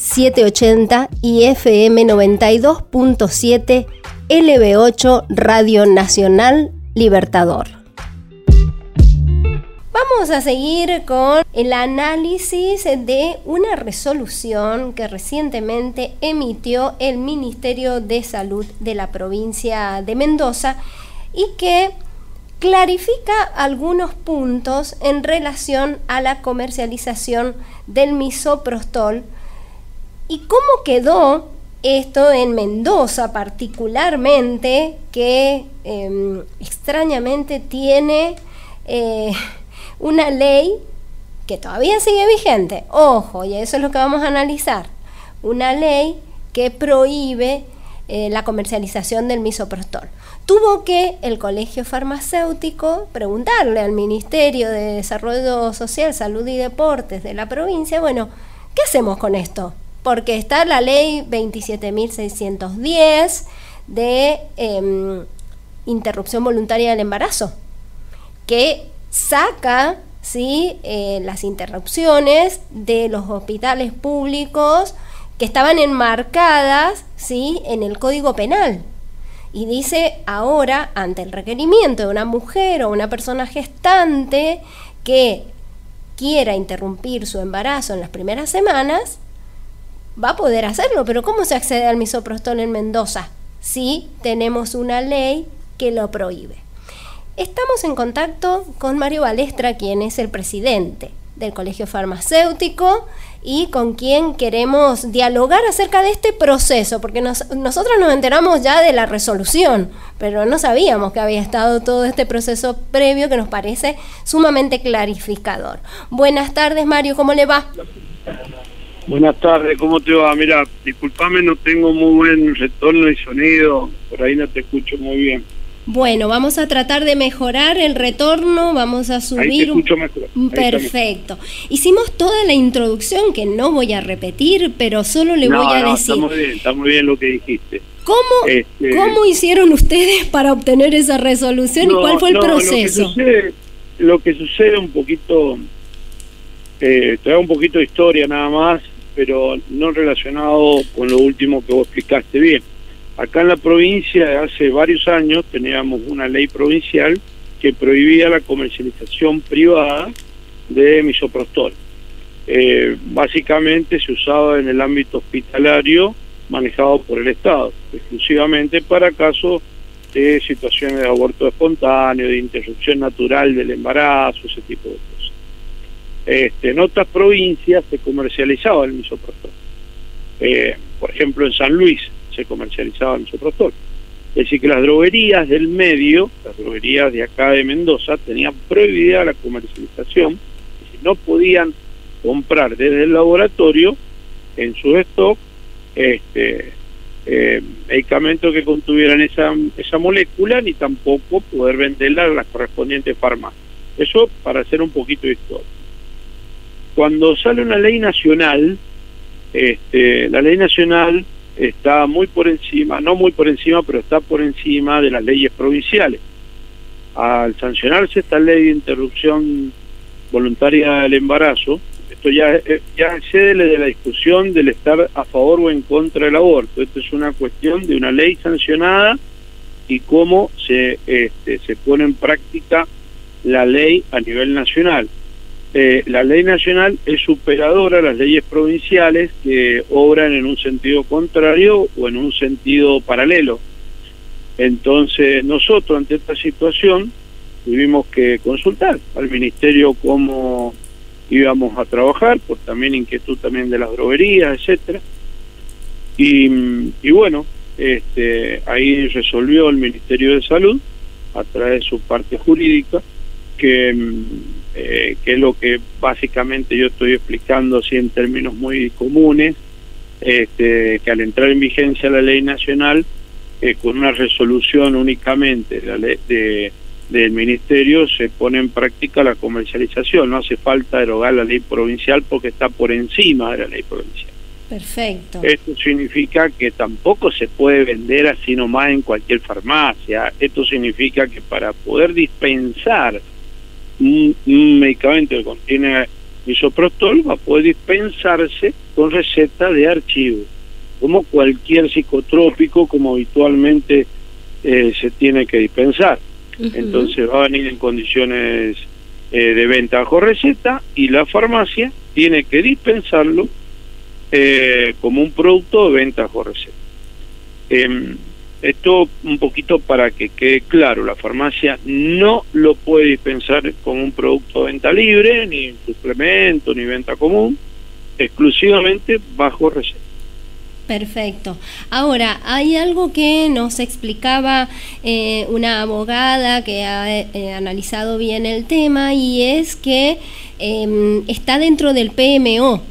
780 y FM 92.7 LB8 Radio Nacional Libertador. Vamos a seguir con el análisis de una resolución que recientemente emitió el Ministerio de Salud de la provincia de Mendoza y que clarifica algunos puntos en relación a la comercialización del misoprostol y cómo quedó esto en Mendoza particularmente, que em, extrañamente tiene eh, una ley que todavía sigue vigente, ojo, y eso es lo que vamos a analizar, una ley que prohíbe eh, la comercialización del misoprostol. Tuvo que el colegio farmacéutico preguntarle al Ministerio de Desarrollo Social, Salud y Deportes de la provincia, bueno, ¿qué hacemos con esto? Porque está la ley 27.610 de em, interrupción voluntaria del embarazo, que saca ¿sí? Eh, las interrupciones de los hospitales públicos que estaban enmarcadas ¿sí? en el Código Penal. Y dice ahora, ante el requerimiento de una mujer o una persona gestante que quiera interrumpir su embarazo en las primeras semanas, va a poder hacerlo. Pero ¿cómo se accede al misoprostol en Mendoza? Si tenemos una ley que lo prohíbe. Estamos en contacto con Mario Balestra, quien es el presidente del Colegio Farmacéutico y con quien queremos dialogar acerca de este proceso, porque nosotros nos enteramos ya de la resolución, pero no sabíamos que había estado todo este proceso previo que nos parece sumamente clarificador. Buenas tardes, Mario, ¿cómo le va? Buenas tardes, ¿cómo te va? Mira, discúlpame, no tengo muy buen retorno y sonido, por ahí no te escucho muy bien. Bueno, vamos a tratar de mejorar el retorno, vamos a subir... un... Perfecto. Hicimos toda la introducción que no voy a repetir, pero solo le voy a decir... Está muy bien, está muy bien lo que dijiste. ¿Cómo, este, ¿Cómo hicieron ustedes para obtener esa resolución y cuál fue el proceso? Lo que, sucede, lo que sucede un poquito, eh, te da un poquito de historia nada más, pero no relacionado con lo último que vos explicaste bien. Acá en la provincia, hace varios años, teníamos una ley provincial que prohibía la comercialización privada de misoprostol. Eh, básicamente se usaba en el ámbito hospitalario manejado por el Estado, exclusivamente para casos de situaciones de aborto espontáneo, de interrupción natural del embarazo, ese tipo de cosas. Este, en otras provincias se comercializaba el misoprostol. Eh, por ejemplo, en San Luis se comercializaba el misoprostol. Es decir, que las droguerías del medio, las droguerías de acá de Mendoza, tenían prohibida la comercialización, no podían comprar desde el laboratorio en su stock este, eh, medicamentos que contuvieran esa, esa molécula, ni tampoco poder venderla a las correspondientes farmacias. Eso para hacer un poquito de historia. Cuando sale una ley nacional, este, la ley nacional está muy por encima, no muy por encima, pero está por encima de las leyes provinciales. Al sancionarse esta ley de interrupción voluntaria del embarazo, esto ya, eh, ya excede de la discusión del estar a favor o en contra del aborto. Esto es una cuestión de una ley sancionada y cómo se, este, se pone en práctica la ley a nivel nacional. Eh, la ley nacional es superadora a las leyes provinciales que obran en un sentido contrario o en un sentido paralelo. Entonces nosotros ante esta situación tuvimos que consultar al ministerio cómo íbamos a trabajar, por también inquietud también de las droguerías, etcétera. Y, y bueno, este, ahí resolvió el Ministerio de Salud a través de su parte jurídica que eh, que es lo que básicamente yo estoy explicando así en términos muy comunes, este, que al entrar en vigencia la ley nacional, eh, con una resolución únicamente de la ley de, del ministerio se pone en práctica la comercialización. No hace falta derogar la ley provincial porque está por encima de la ley provincial. Perfecto. Esto significa que tampoco se puede vender así nomás en cualquier farmacia. Esto significa que para poder dispensar un, medicamento que contiene misoprostol va a poder dispensarse con receta de archivo, como cualquier psicotrópico como habitualmente eh, se tiene que dispensar. Entonces va a venir en condiciones eh, de venta bajo receta y la farmacia tiene que dispensarlo eh, como un producto de venta bajo receta. Esto un poquito para que quede claro, la farmacia no lo puede dispensar como un producto de venta libre, ni suplemento, ni venta común, exclusivamente bajo receta. Perfecto. Ahora, hay algo que nos explicaba eh, una abogada que ha eh, analizado bien el tema y es que em, está dentro del PMO,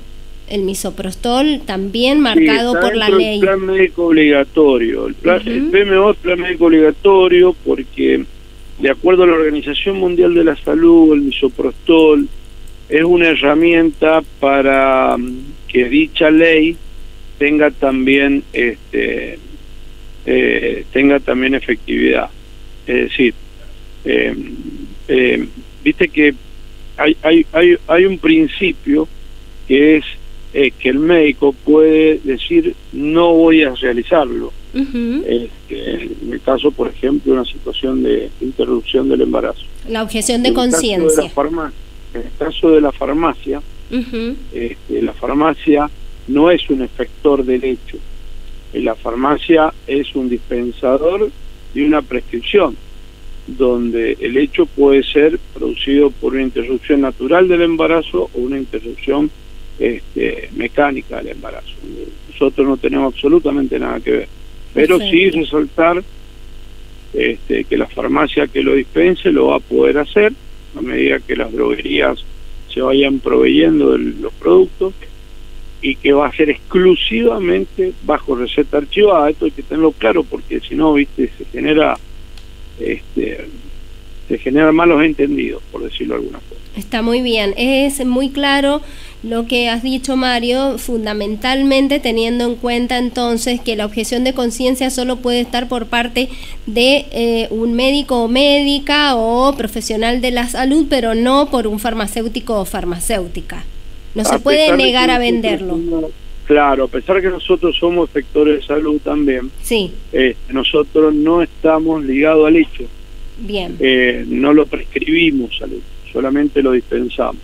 el misoprostol también marcado por la ley. El plan médico obligatorio. El, plan, el PMO es plan médico obligatorio porque, de acuerdo a la Organización Mundial de la Salud, el misoprostol es una herramienta para mm, que dicha ley tenga también este eh, tenga también efectividad. Es decir, eh, eh, viste que hay, hay, hay, hay un principio que es eh, que el médico puede decir no voy a realizarlo. Este, en el caso, por ejemplo, una situación de interrupción del embarazo. La objeción de conciencia. En el caso de la farmacia, este, la farmacia no es un efector del hecho. La farmacia es un dispensador de una prescripción, donde el hecho puede ser producido por una interrupción natural del embarazo o una interrupción este, mecánica del embarazo. Nosotros no tenemos absolutamente nada que ver. Pero sí resaltar este, que la farmacia que lo dispense lo va a poder hacer a medida que las droguerías se vayan proveyendo de los productos y que va a ser exclusivamente bajo receta archivada. Esto hay que tenerlo claro porque si no, viste, se genera este, se generan malos entendidos, por decirlo de alguna forma. Está muy bien, es muy claro lo que has dicho Mario, fundamentalmente teniendo en cuenta entonces que la objeción de conciencia solo puede estar por parte de eh, un médico o médica o profesional de la salud, pero no por un farmacéutico o farmacéutica. No se puede negar a venderlo. claro, a pesar que nosotros somos efectores de salud también, sí. Eh, nosotros no estamos ligados al hecho. Bien. Eh, no lo prescribimos al solamente lo dispensamos.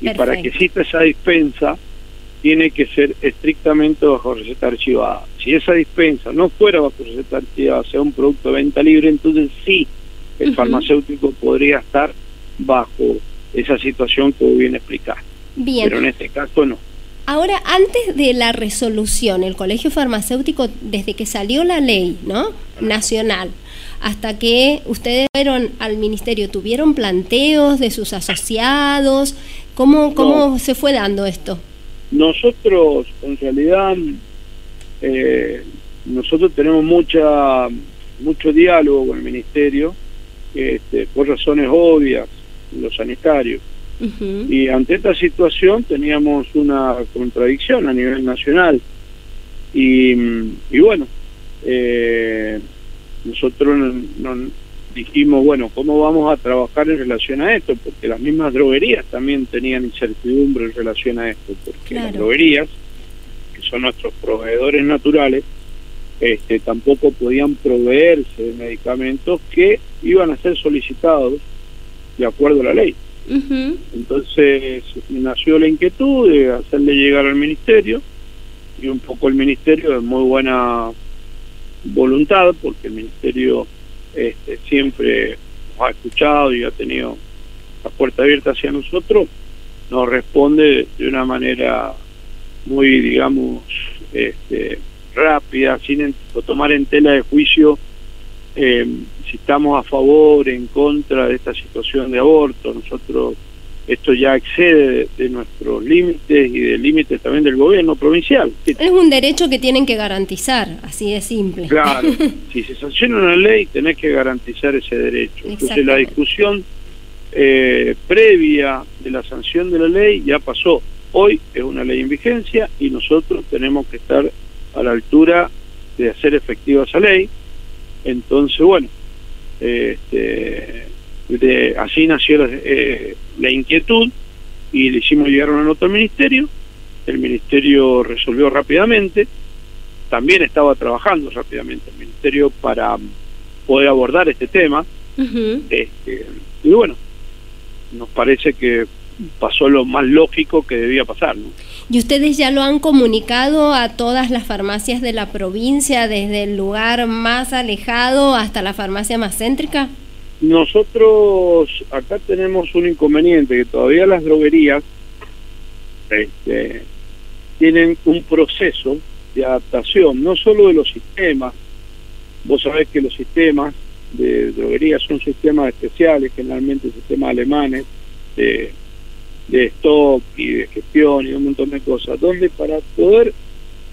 Y para que exista esa dispensa, tiene que ser estrictamente bajo receta archivada. Si esa dispensa no fuera bajo receta archivada, sea un producto de venta libre, entonces sí, el farmacéutico podría estar bajo esa situación que bien explicaste. Bien. Pero en este caso no. Ahora, antes de la resolución, el Colegio Farmacéutico, desde que salió la ley ¿no? nacional, hasta que ustedes fueron al ministerio, ¿tuvieron planteos de sus asociados? ¿Cómo, cómo se fue dando esto? Nosotros, en realidad, eh, nosotros tenemos mucha mucho diálogo con el ministerio, este, por razones obvias, los sanitarios. Y ante esta situación teníamos una contradicción a nivel nacional. Y, y bueno, eh, nosotros dijimos, bueno, ¿cómo vamos a trabajar en relación a esto? Porque las mismas droguerías también tenían incertidumbre en relación a esto, porque las droguerías, que son nuestros proveedores naturales, este, tampoco podían proveerse de medicamentos que iban a ser solicitados de acuerdo a la ley. Entonces nació la inquietud de hacerle llegar al ministerio y un poco el ministerio de muy buena voluntad, porque el Ministerio este, siempre nos ha escuchado y ha tenido la puerta abierta hacia nosotros, nos responde de una manera muy, digamos, este, rápida, sin tomar en tela de juicio eh, si estamos a favor, en contra de esta situación de aborto. Nosotros esto ya excede de, nuestros límites y de límites también del gobierno provincial. Es un derecho que tienen que garantizar, así de simple. Claro, si se sanciona una ley, tenés que garantizar ese derecho. Entonces la discusión eh, previa de la sanción de la ley ya pasó. Hoy es una ley en vigencia y nosotros tenemos que estar a la altura de hacer efectiva esa ley. Entonces, bueno, este, de, así nació eh, la inquietud y le hicimos llegar una nota al ministerio. El ministerio resolvió rápidamente. También estaba trabajando rápidamente el ministerio para poder abordar este tema. este, y bueno, nos parece que pasó lo más lógico que debía pasar. ¿no? ¿Y ustedes ya lo han comunicado a todas las farmacias de la provincia, desde el lugar más alejado hasta la farmacia más céntrica? Nosotros acá tenemos un inconveniente, que todavía las droguerías este, tienen un proceso de adaptación, no solo de los sistemas, vos sabés que los sistemas de droguerías son sistemas especiales, generalmente sistemas alemanes, de, de stock y de gestión y un montón de cosas, donde para poder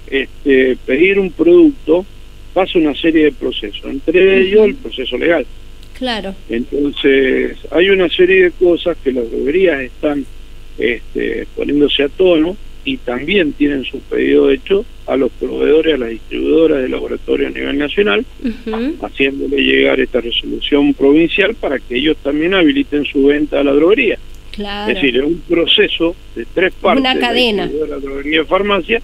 este, pedir un producto pasa una serie de procesos, entre ellos el proceso legal. Claro. Entonces, hay una serie de cosas que las droguerías están este, poniéndose a tono y también tienen su pedido hecho a los proveedores, a las distribuidoras de laboratorio a nivel nacional, haciéndole llegar esta resolución provincial para que ellos también habiliten su venta a la droguería. Claro. Es decir, es un proceso de tres partes. Una cadena. De la droguería y farmacia,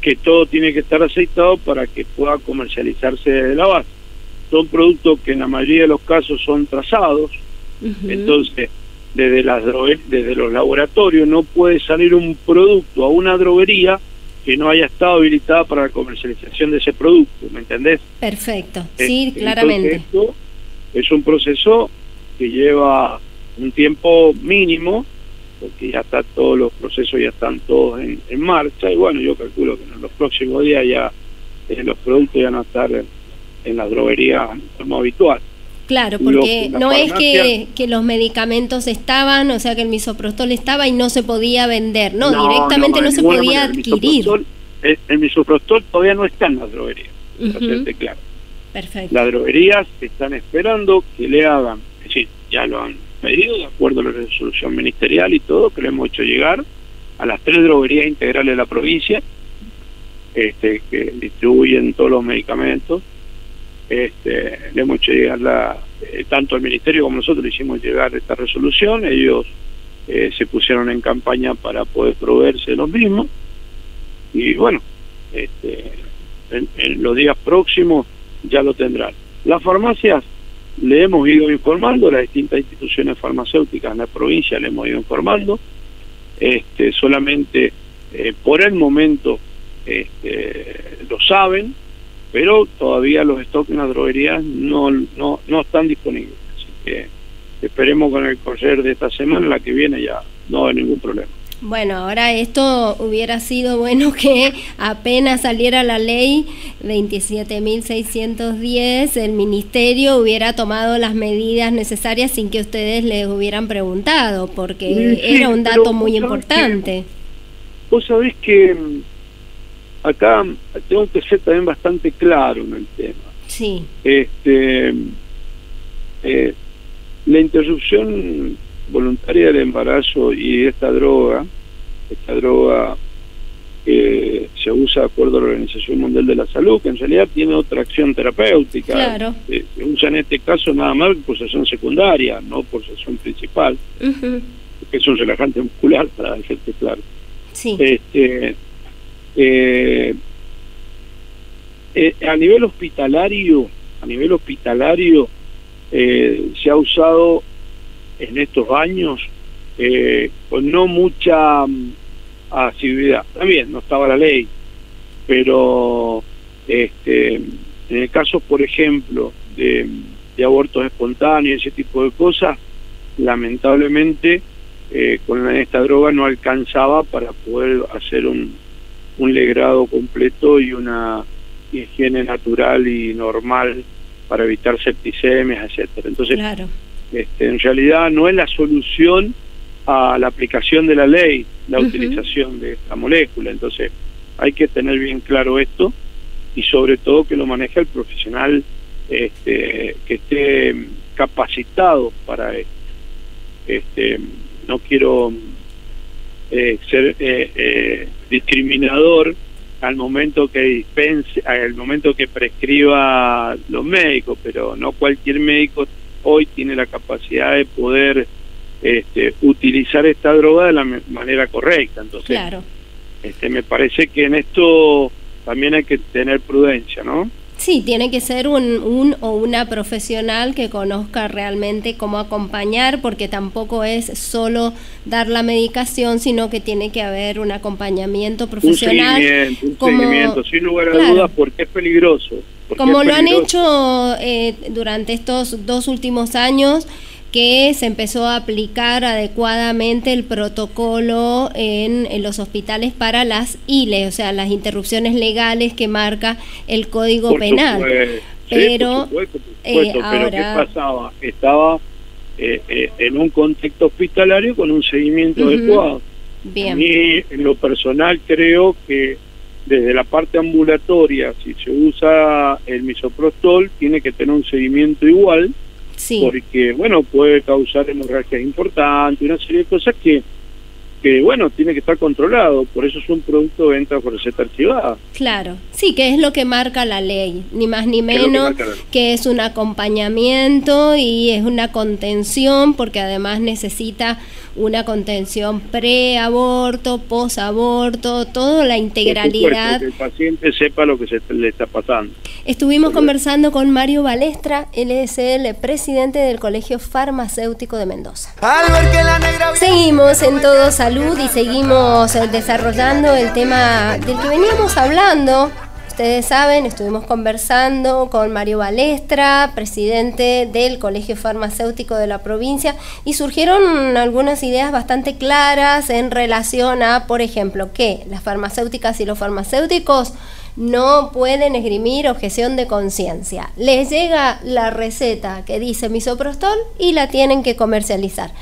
que todo tiene que estar aceitado para que pueda comercializarse desde la base son productos que en la mayoría de los casos son trazados, entonces desde, las desde los laboratorios no puede salir un producto a una droguería que no haya estado habilitada para la comercialización de ese producto, ¿me entendés? Perfecto, eh, sí, claramente. Esto es un proceso que lleva un tiempo mínimo, porque ya está todos los procesos ya están todos en, marcha, y bueno, yo calculo que en los próximos días ya eh, los productos ya no estar en la droguería como habitual. Claro, porque no es que, que, los medicamentos estaban, o sea que el misoprostol estaba y no se podía vender, no, directamente no, se podía adquirir. El misoprostol, todavía no está en la droguería, claro. Perfecto. Las droguerías están esperando que le hagan, es decir, ya lo han pedido de acuerdo a la resolución ministerial y todo, que le hemos hecho llegar a las tres droguerías integrales de la provincia, este, que distribuyen todos los medicamentos. Este, le hemos hecho llegar la, eh, tanto al ministerio como nosotros le hicimos llegar esta resolución, ellos eh, se pusieron en campaña para poder proveerse los mismos y bueno, este, en, los días próximos ya lo tendrán. Las farmacias le hemos ido informando, las distintas instituciones farmacéuticas en la provincia le hemos ido informando, este, solamente eh, por el momento este, lo saben, pero todavía los stocks en las droguerías no, no, no están disponibles. Así que esperemos con el correr de esta semana, la que viene ya no hay ningún problema. Bueno, ahora esto hubiera sido bueno que apenas saliera la ley 27.610, el ministerio hubiera tomado las medidas necesarias sin que ustedes les hubieran preguntado, porque era un dato muy importante. vos sabés que acá tengo que ser también bastante claro en el tema. Sí. Este, eh, la interrupción voluntaria del embarazo y esta droga, esta droga eh, se usa de acuerdo a la Organización Mundial de la Salud, que en realidad tiene otra acción terapéutica. Claro. Eh, se usa en este caso nada más por sesión secundaria, no por sesión principal, que es un relajante muscular, para decirte claro. Sí. Este, eh, eh, a nivel hospitalario, a nivel hospitalario eh, se ha usado en estos años eh, con no mucha mm, asiduidad. También no estaba la ley, pero este, en el caso, por ejemplo, de, abortos espontáneos, ese tipo de cosas, lamentablemente eh, con esta droga no alcanzaba para poder hacer un, un legrado completo y una higiene natural y normal para evitar septicemias, etcétera. Entonces, este, en realidad no es la solución a la aplicación de la ley la utilización de esta molécula. Entonces, hay que tener bien claro esto y sobre todo que lo maneje el profesional este, que esté capacitado para esto. Este, no quiero eh, ser eh, eh, discriminador al momento que dispense, al momento que prescriba los médicos, pero no cualquier médico hoy tiene la capacidad de poder este, utilizar esta droga de la manera correcta. Entonces, claro. este, me parece que en esto también hay que tener prudencia, ¿no? Sí, tiene que ser un, un, o una profesional que conozca realmente cómo acompañar, porque tampoco es solo dar la medicación, sino que tiene que haber un acompañamiento profesional. Un seguimiento, un seguimiento sin lugar a dudas, porque es peligroso. Como lo han hecho eh, durante estos dos últimos años, que se empezó a aplicar adecuadamente el protocolo en, los hospitales para las ILE, o sea, las interrupciones legales que marca el Código Penal. pero, eh, pero ¿qué pasaba? Estaba eh, eh, en un contexto hospitalario con un seguimiento adecuado. Bien. A mí, en lo personal, creo que desde la parte ambulatoria, si se usa el misoprostol, tiene que tener un seguimiento igual porque, bueno, puede causar hemorragias importantes, una serie de cosas que, que, bueno, tiene que estar controlado. Por eso es un producto de venta por receta archivada. Claro, sí, que es lo que marca la ley, ni más ni menos, que, es un acompañamiento y es una contención, porque además necesita una contención pre-aborto, post-aborto, toda la integralidad. que el paciente sepa lo que se le está pasando. Estuvimos conversando con Mario Balestra, él es el presidente del Colegio Farmacéutico de Mendoza. Seguimos en Todo Y seguimos desarrollando el tema del que veníamos hablando ustedes saben, estuvimos conversando con Mario Balestra, presidente del Colegio Farmacéutico de la provincia, y surgieron algunas ideas bastante claras en relación a, por ejemplo, que las farmacéuticas y los farmacéuticos no pueden esgrimir objeción de conciencia. Les llega la receta que dice misoprostol y la tienen que comercializar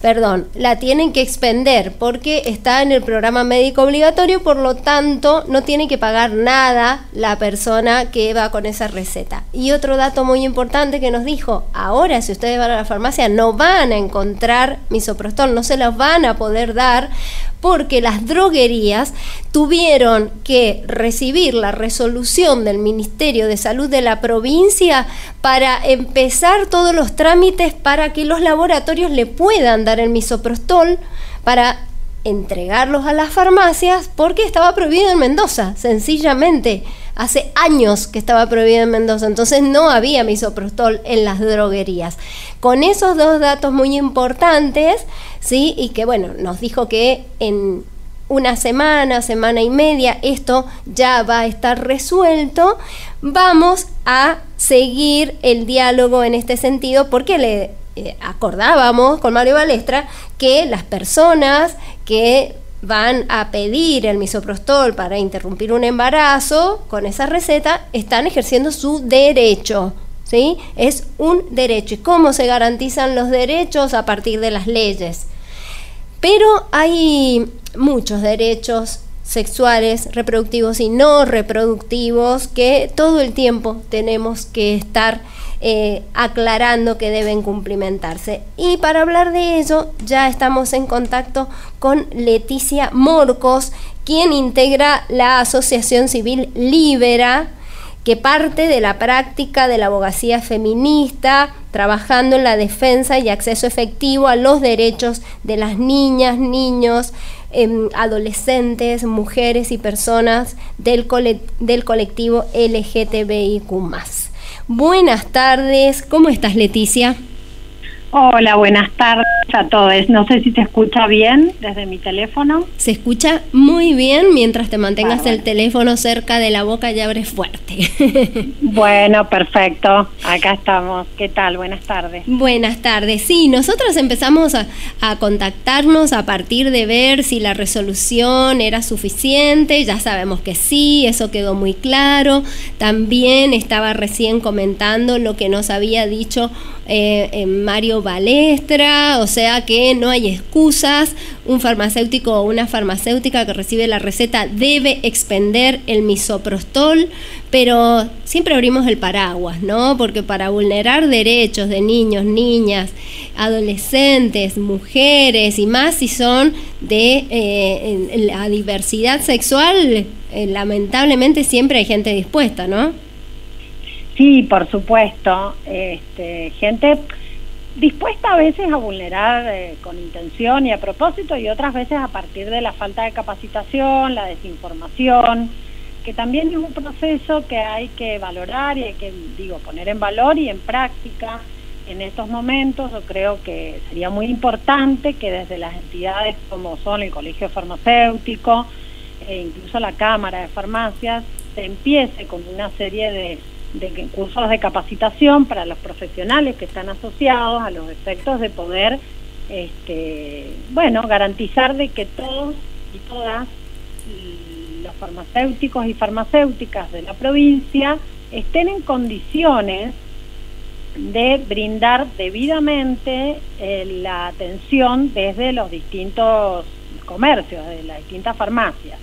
perdón, la tienen que expender porque está en el programa médico obligatorio, por lo tanto no tiene que pagar nada la persona que va con esa receta. Y otro dato muy importante que nos dijo, ahora si ustedes van a la farmacia no van a encontrar misoprostol, no se las van a poder dar porque las droguerías tuvieron que recibir la resolución del Ministerio de Salud de la provincia para empezar todos los trámites para que los laboratorios le puedan dar el misoprostol para entregarlos a las farmacias porque estaba prohibido en Mendoza, sencillamente. Hace años que estaba prohibido en Mendoza, entonces no había misoprostol en las droguerías. Con esos dos datos muy importantes, ¿sí? Y que bueno, nos dijo que en una semana, semana y media, esto ya va a estar resuelto. Vamos a seguir el diálogo en este sentido porque le eh, acordábamos con Mario Balestra que las personas que van a pedir el misoprostol para interrumpir un embarazo con esa receta están ejerciendo su derecho. ¿Sí? Es un derecho. ¿Y cómo se garantizan los derechos a partir de las leyes? Pero hay muchos derechos sexuales, reproductivos y no reproductivos que todo el tiempo tenemos que estar eh, aclarando que deben cumplimentarse. Y para hablar de ello, ya estamos en contacto con Leticia Morcos, quien integra la Asociación Civil Libera que parte de la práctica de la abogacía feminista, trabajando en la defensa y acceso efectivo a los derechos de las niñas, niños, em, adolescentes, mujeres y personas del, del colectivo LGTBIQ. Buenas tardes, ¿cómo estás Leticia? Hola, buenas tardes a todos. No sé si se escucha bien desde mi teléfono. Se escucha muy bien mientras te mantengas el teléfono cerca de la boca y abres fuerte. bueno, perfecto. Acá estamos. ¿Qué tal? Buenas tardes. Buenas tardes. Sí, nosotros empezamos a, a contactarnos a partir de ver si la resolución era suficiente. Ya sabemos que sí, eso quedó muy claro. También estaba recién comentando lo que nos había dicho eh, Mario Balestra, o sea, que no hay excusas, un farmacéutico o una farmacéutica que recibe la receta debe expender el misoprostol, pero siempre abrimos el paraguas, ¿no? Porque para vulnerar derechos de niños, niñas, adolescentes, mujeres y más si son de eh, la diversidad sexual, eh, lamentablemente siempre hay gente dispuesta, ¿no? Sí, por supuesto, este, gente dispuesta a veces a vulnerar eh, con intención y a propósito y otras veces a partir de la falta de capacitación, la desinformación, que también es un proceso que hay que valorar y hay que, digo, poner en valor y en práctica. En estos momentos yo creo que sería muy importante que desde las entidades como son el Colegio Farmacéutico e incluso la Cámara de Farmacias se empiece con una serie de de cursos de capacitación para los profesionales que están asociados a los efectos de poder, este, bueno, garantizar de que todos y todas los farmacéuticos y farmacéuticas de la provincia estén en condiciones de brindar debidamente eh, la atención desde los distintos comercios, de las distintas farmacias.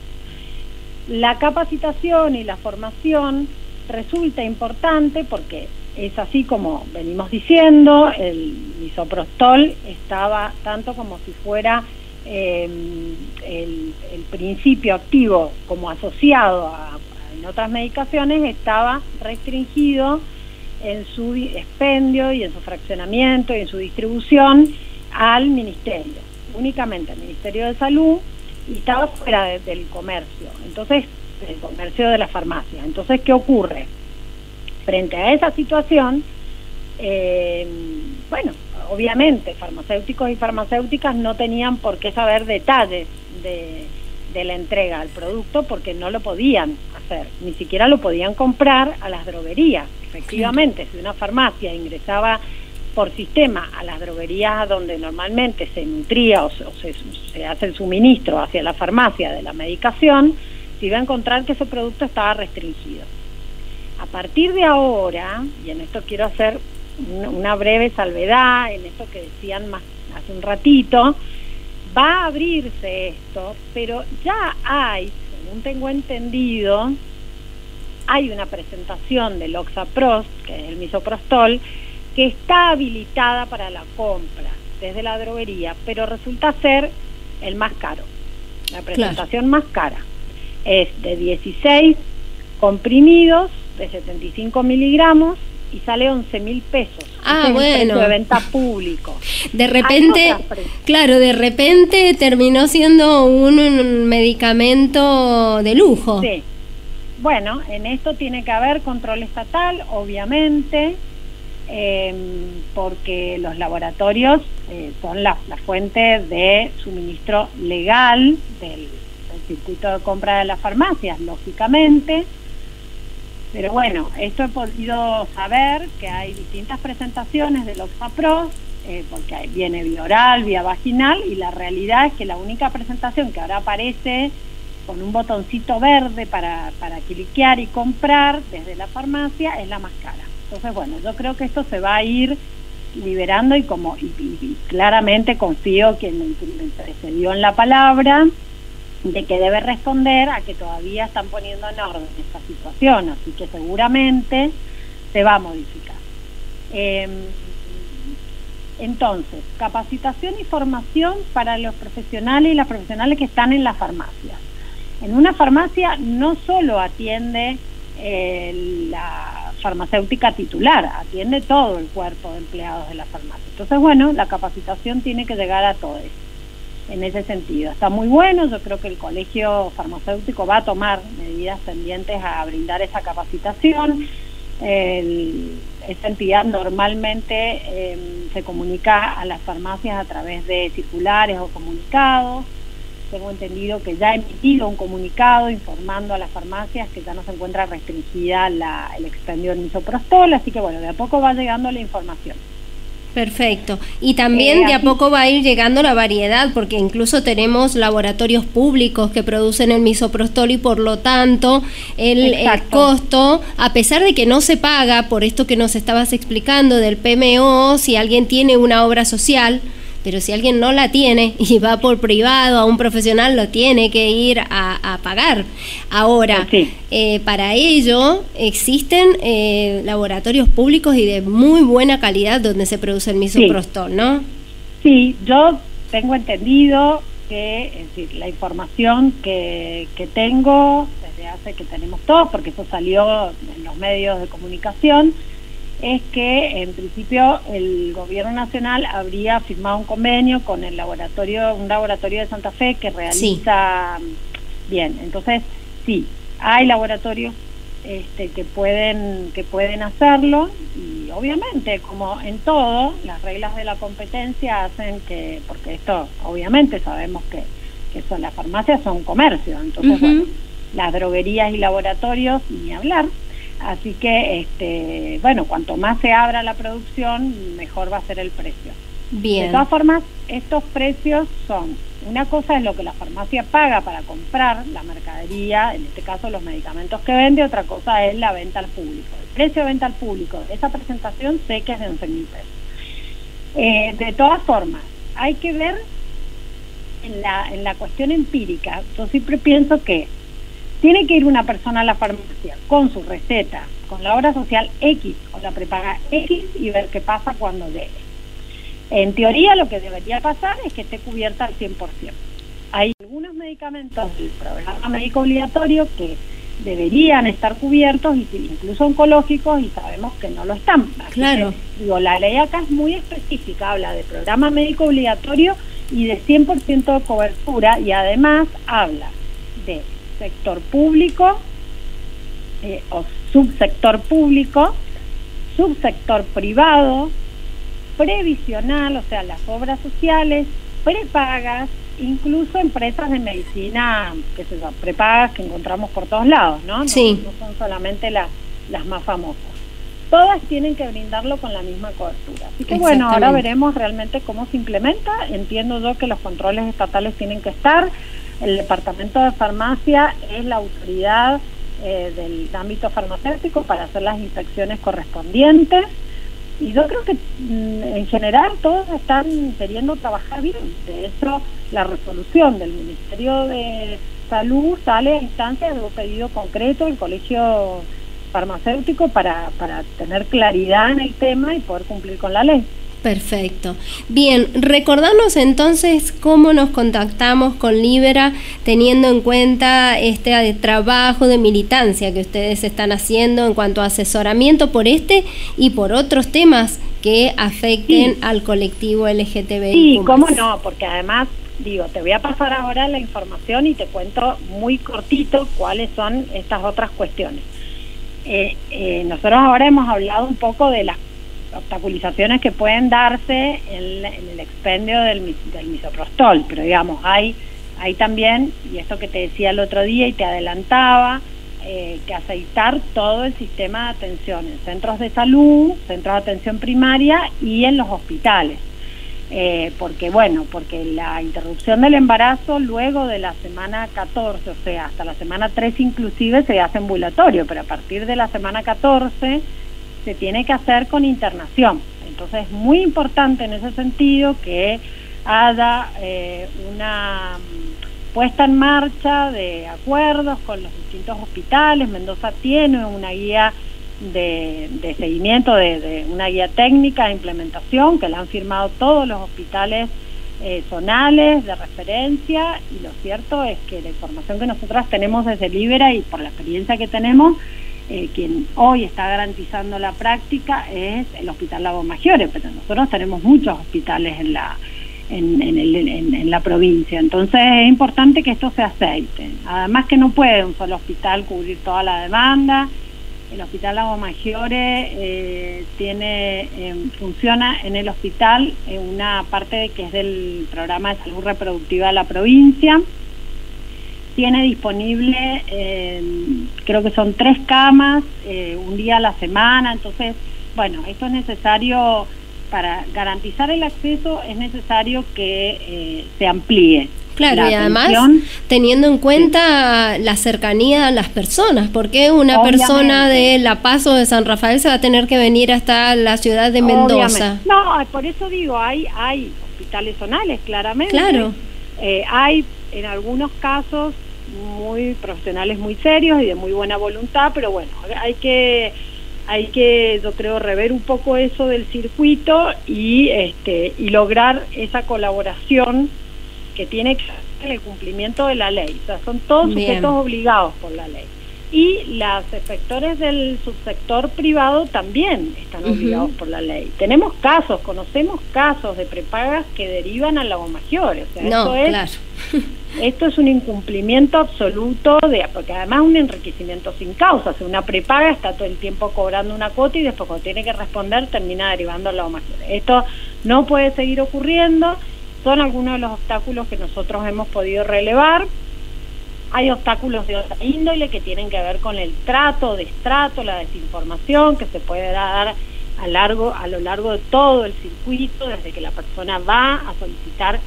La capacitación y la formación resulta importante porque es así como venimos diciendo, el misoprostol estaba tanto como si fuera em, el, principio activo como asociado a, en otras medicaciones, estaba restringido en su expendio y en su fraccionamiento y en su distribución al ministerio, únicamente al Ministerio de Salud y estaba fuera del comercio. Entonces, el comercio de la farmacia. Entonces, ¿qué ocurre? Frente a esa situación, eh, bueno, obviamente farmacéuticos y farmacéuticas no tenían por qué saber detalles de, de la entrega al producto porque no lo podían hacer, ni siquiera lo podían comprar a las droguerías. Efectivamente, si una farmacia ingresaba por sistema a las droguerías donde normalmente se nutría o, se, se, hace el suministro hacia la farmacia de la medicación, se iba a encontrar que ese producto estaba restringido. A partir de ahora, y en esto quiero hacer una breve salvedad, en esto que decían más hace un ratito, va a abrirse esto, pero ya hay, según tengo entendido, hay una presentación del Oxaprost, que es el misoprostol, que está habilitada para la compra desde la droguería, pero resulta ser el más caro, la presentación más cara es de 16 comprimidos de 75 miligramos y sale 11 mil pesos. Ah, bueno. de venta público. De repente, claro, de repente terminó siendo un, medicamento de lujo. Sí. Bueno, en esto tiene que haber control estatal, obviamente, em, porque los laboratorios eh, son la, la fuente de suministro legal del circuito de compra de las farmacias, lógicamente. Pero bueno, esto he podido saber que hay distintas presentaciones del Oxapro, eh, porque viene vía oral, vía vaginal, y la realidad es que la única presentación que ahora aparece con un botoncito verde para, para cliquear y comprar desde la farmacia es la más cara. Entonces, bueno, yo creo que esto se va a ir liberando y como y, claramente confío que me, me precedió en la palabra de que debe responder a que todavía están poniendo en orden esta situación, así que seguramente se va a modificar. Em, entonces, capacitación y formación para los profesionales y las profesionales que están en las farmacias. En una farmacia no solo atiende eh, la farmacéutica titular, atiende todo el cuerpo de empleados de la farmacia. Entonces, bueno, la capacitación tiene que llegar a todos en ese sentido. Está muy bueno, yo creo que el colegio farmacéutico va a tomar medidas pendientes a brindar esa capacitación. esa entidad normalmente em, se comunica a las farmacias a través de circulares o comunicados. Tengo entendido que ya ha emitido un comunicado informando a las farmacias que ya no se encuentra restringida la, el expendio del misoprostol, así que bueno, de a poco va llegando la información. Perfecto. Y también de a poco va a ir llegando la variedad, porque incluso tenemos laboratorios públicos que producen el misoprostol y por lo tanto el, costo, a pesar de que no se paga por esto que nos estabas explicando del PMO, si alguien tiene una obra social, pero si alguien no la tiene y va por privado a un profesional, lo tiene que ir a, pagar. Ahora, eh, para ello existen eh, laboratorios públicos y de muy buena calidad donde se produce el misoprostol, ¿no? Sí, yo tengo entendido que es decir, la información que, que tengo desde hace que tenemos todos, porque eso salió en los medios de comunicación, es que en principio el gobierno nacional habría firmado un convenio con el laboratorio, un laboratorio de Santa Fe que realiza bien. Entonces, sí, hay laboratorios este, que pueden que pueden hacerlo y obviamente como en todo las reglas de la competencia hacen que porque esto obviamente sabemos que, que son las farmacias son comercio entonces bueno las droguerías y laboratorios ni hablar Así que, este, bueno, cuanto más se abra la producción, mejor va a ser el precio. Bien. De todas formas, estos precios son, una cosa es lo que la farmacia paga para comprar la mercadería, en este caso los medicamentos que vende, otra cosa es la venta al público. El precio de venta al público de esa presentación sé que es de 11 mil pesos. Eh, de todas formas, hay que ver en la, en la cuestión empírica. Yo siempre pienso que tiene que ir una persona a la farmacia con su receta, con la obra social X o la prepaga X y ver qué pasa cuando debe. En teoría lo que debería pasar es que esté cubierta al 100%. Hay algunos medicamentos del programa médico obligatorio que deberían estar cubiertos, incluso oncológicos, y sabemos que no lo están. claro. digo, la ley acá es muy específica, habla de programa médico obligatorio y de 100% de cobertura, y además habla de sector público eh, o subsector público, subsector privado, previsional, o sea, las obras sociales, prepagas, incluso empresas de medicina, que se prepagas que encontramos por todos lados, ¿no? No, sí. no son solamente las, las más famosas. Todas tienen que brindarlo con la misma cobertura. Así que bueno, ahora veremos realmente cómo se implementa. Entiendo yo que los controles estatales tienen que estar, el departamento de farmacia es la autoridad eh, del ámbito farmacéutico para hacer las inspecciones correspondientes y yo creo que mm, en general todos están queriendo trabajar bien. De hecho, la resolución del Ministerio de Salud sale a instancia de un pedido concreto del Colegio Farmacéutico para, para tener claridad en el tema y poder cumplir con la ley. Perfecto. Bien, recordarnos entonces cómo nos contactamos con Libera teniendo en cuenta este trabajo de militancia que ustedes están haciendo en cuanto a asesoramiento por este y por otros temas que afecten al colectivo LGTBI. Sí, cómo no, porque además digo, te voy a pasar ahora la información y te cuento muy cortito cuáles son estas otras cuestiones. Eh, eh, nosotros ahora hemos hablado un poco de las obstaculizaciones que pueden darse en, el expendio del, del, misoprostol, pero digamos, hay, hay también, y esto que te decía el otro día y te adelantaba, eh, que aceitar todo el sistema de atención en centros de salud, centros de atención primaria y en los hospitales. Eh, porque bueno, porque la interrupción del embarazo luego de la semana 14, o sea, hasta la semana 3 inclusive se hace ambulatorio, pero a partir de la semana 14 se tiene que hacer con internación. Entonces es muy importante en ese sentido que haya eh, una mm, puesta en marcha de acuerdos con los distintos hospitales. Mendoza tiene una guía de, seguimiento, de, una guía técnica de implementación que la han firmado todos los hospitales eh, zonales de referencia y lo cierto es que la información que nosotras tenemos desde Libera y por la experiencia que tenemos eh, quien hoy está garantizando la práctica es el Hospital Lago Maggiore, pero nosotros tenemos muchos hospitales en la en, en, la provincia, entonces es importante que esto se aceite. Además que no puede un solo hospital cubrir toda la demanda. El Hospital Lago Maggiore eh, tiene eh, funciona en el hospital en una parte que es del programa de salud reproductiva de la provincia tiene disponible, eh, creo que son tres camas, eh, un día a la semana, entonces, bueno, esto es necesario, para garantizar el acceso es necesario que eh, se amplíe. Claro, y además teniendo en cuenta la cercanía a las personas, porque una persona de La Paz o de San Rafael se va a tener que venir hasta la ciudad de Mendoza. No, por eso digo, hay, hay hospitales zonales, claramente. Claro. Eh, hay en algunos casos muy profesionales muy serios y de muy buena voluntad, pero bueno, hay que hay que yo creo rever un poco eso del circuito y este y lograr esa colaboración que tiene que ser el cumplimiento de la ley. O sea, son todos sujetos obligados por la ley y los efectores del subsector privado también están obligados por la ley. Tenemos casos, conocemos casos de prepagas que derivan a la mayor. O sea, no, esto es, claro. Esto es un incumplimiento absoluto de, porque además un enriquecimiento sin causa. Una prepaga está todo el tiempo cobrando una cuota y después cuando tiene que responder termina derivando la mayor. Esto no puede seguir ocurriendo. Son algunos de los obstáculos que nosotros hemos podido relevar hay obstáculos de otra índole que tienen que ver con el trato, destrato, la desinformación que se puede dar a, largo, a lo largo de todo el circuito, desde que la persona va a solicitar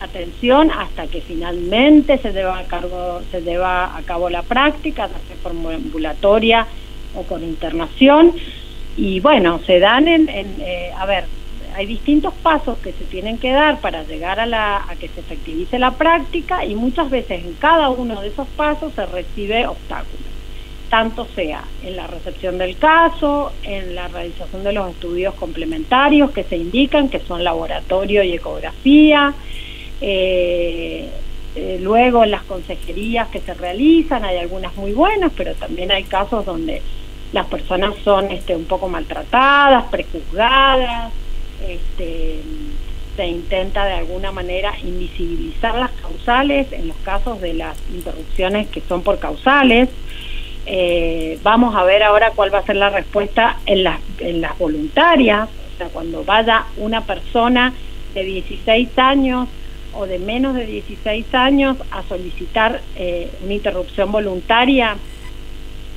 atención hasta que finalmente se lleva a, cargo, se lleva a cabo la práctica, ya sea forma ambulatoria o con internación. Y bueno, se dan en, en eh, a ver, hay distintos pasos que se tienen que dar para llegar a, la, a que se efectivice la práctica y muchas veces en cada uno de esos pasos se recibe obstáculos, tanto sea en la recepción del caso, en la realización de los estudios complementarios que se indican, que son laboratorio y ecografía, eh, eh, luego en las consejerías que se realizan, hay algunas muy buenas, pero también hay casos donde las personas son este, un poco maltratadas, prejuzgadas, este, se intenta de alguna manera invisibilizar las causales en los casos de las interrupciones que son por causales. Eh, vamos a ver ahora cuál va a ser la respuesta en las, en las voluntarias, o sea, cuando vaya una persona de 16 años o de menos de 16 años a solicitar eh, una interrupción voluntaria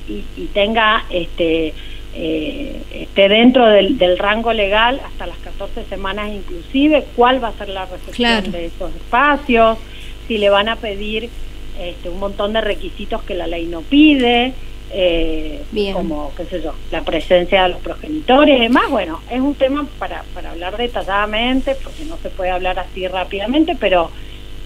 y, y tenga este eh, esté dentro del, rango legal hasta las 14 semanas inclusive, cuál va a ser la recepción de esos espacios, si le van a pedir este, un montón de requisitos que la ley no pide, eh, como, qué sé yo, la presencia de los progenitores y demás. Bueno, es un tema para, para hablar detalladamente, porque no se puede hablar así rápidamente, pero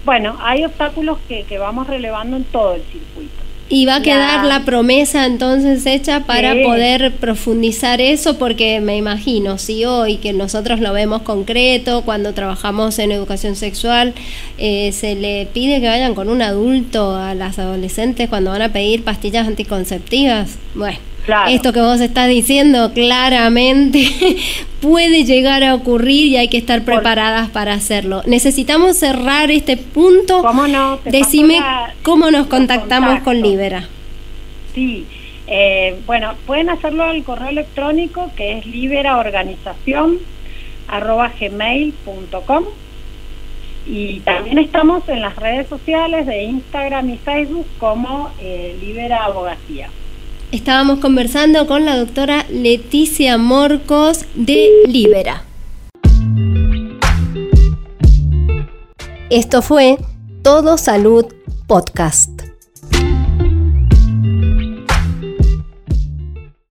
bueno, hay obstáculos que, que vamos relevando en todo el circuito. Y va a quedar la promesa entonces hecha para poder profundizar eso, porque me imagino, si hoy que nosotros lo vemos concreto, cuando trabajamos en educación sexual, eh, se le pide que vayan con un adulto a las adolescentes cuando van a pedir pastillas anticonceptivas, bueno esto que vos estás diciendo claramente puede llegar a ocurrir y hay que estar preparadas para hacerlo. Necesitamos cerrar este punto. ¿Cómo no? Decime cómo nos contactamos con Libera. Sí, eh, bueno, pueden hacerlo al correo electrónico que es liberaorganización.gmail.com y también estamos en las redes sociales de Instagram y Facebook como eh, Libera Abogacía. Estábamos conversando con la doctora Leticia Morcos de Libera. Esto fue Todo Salud Podcast.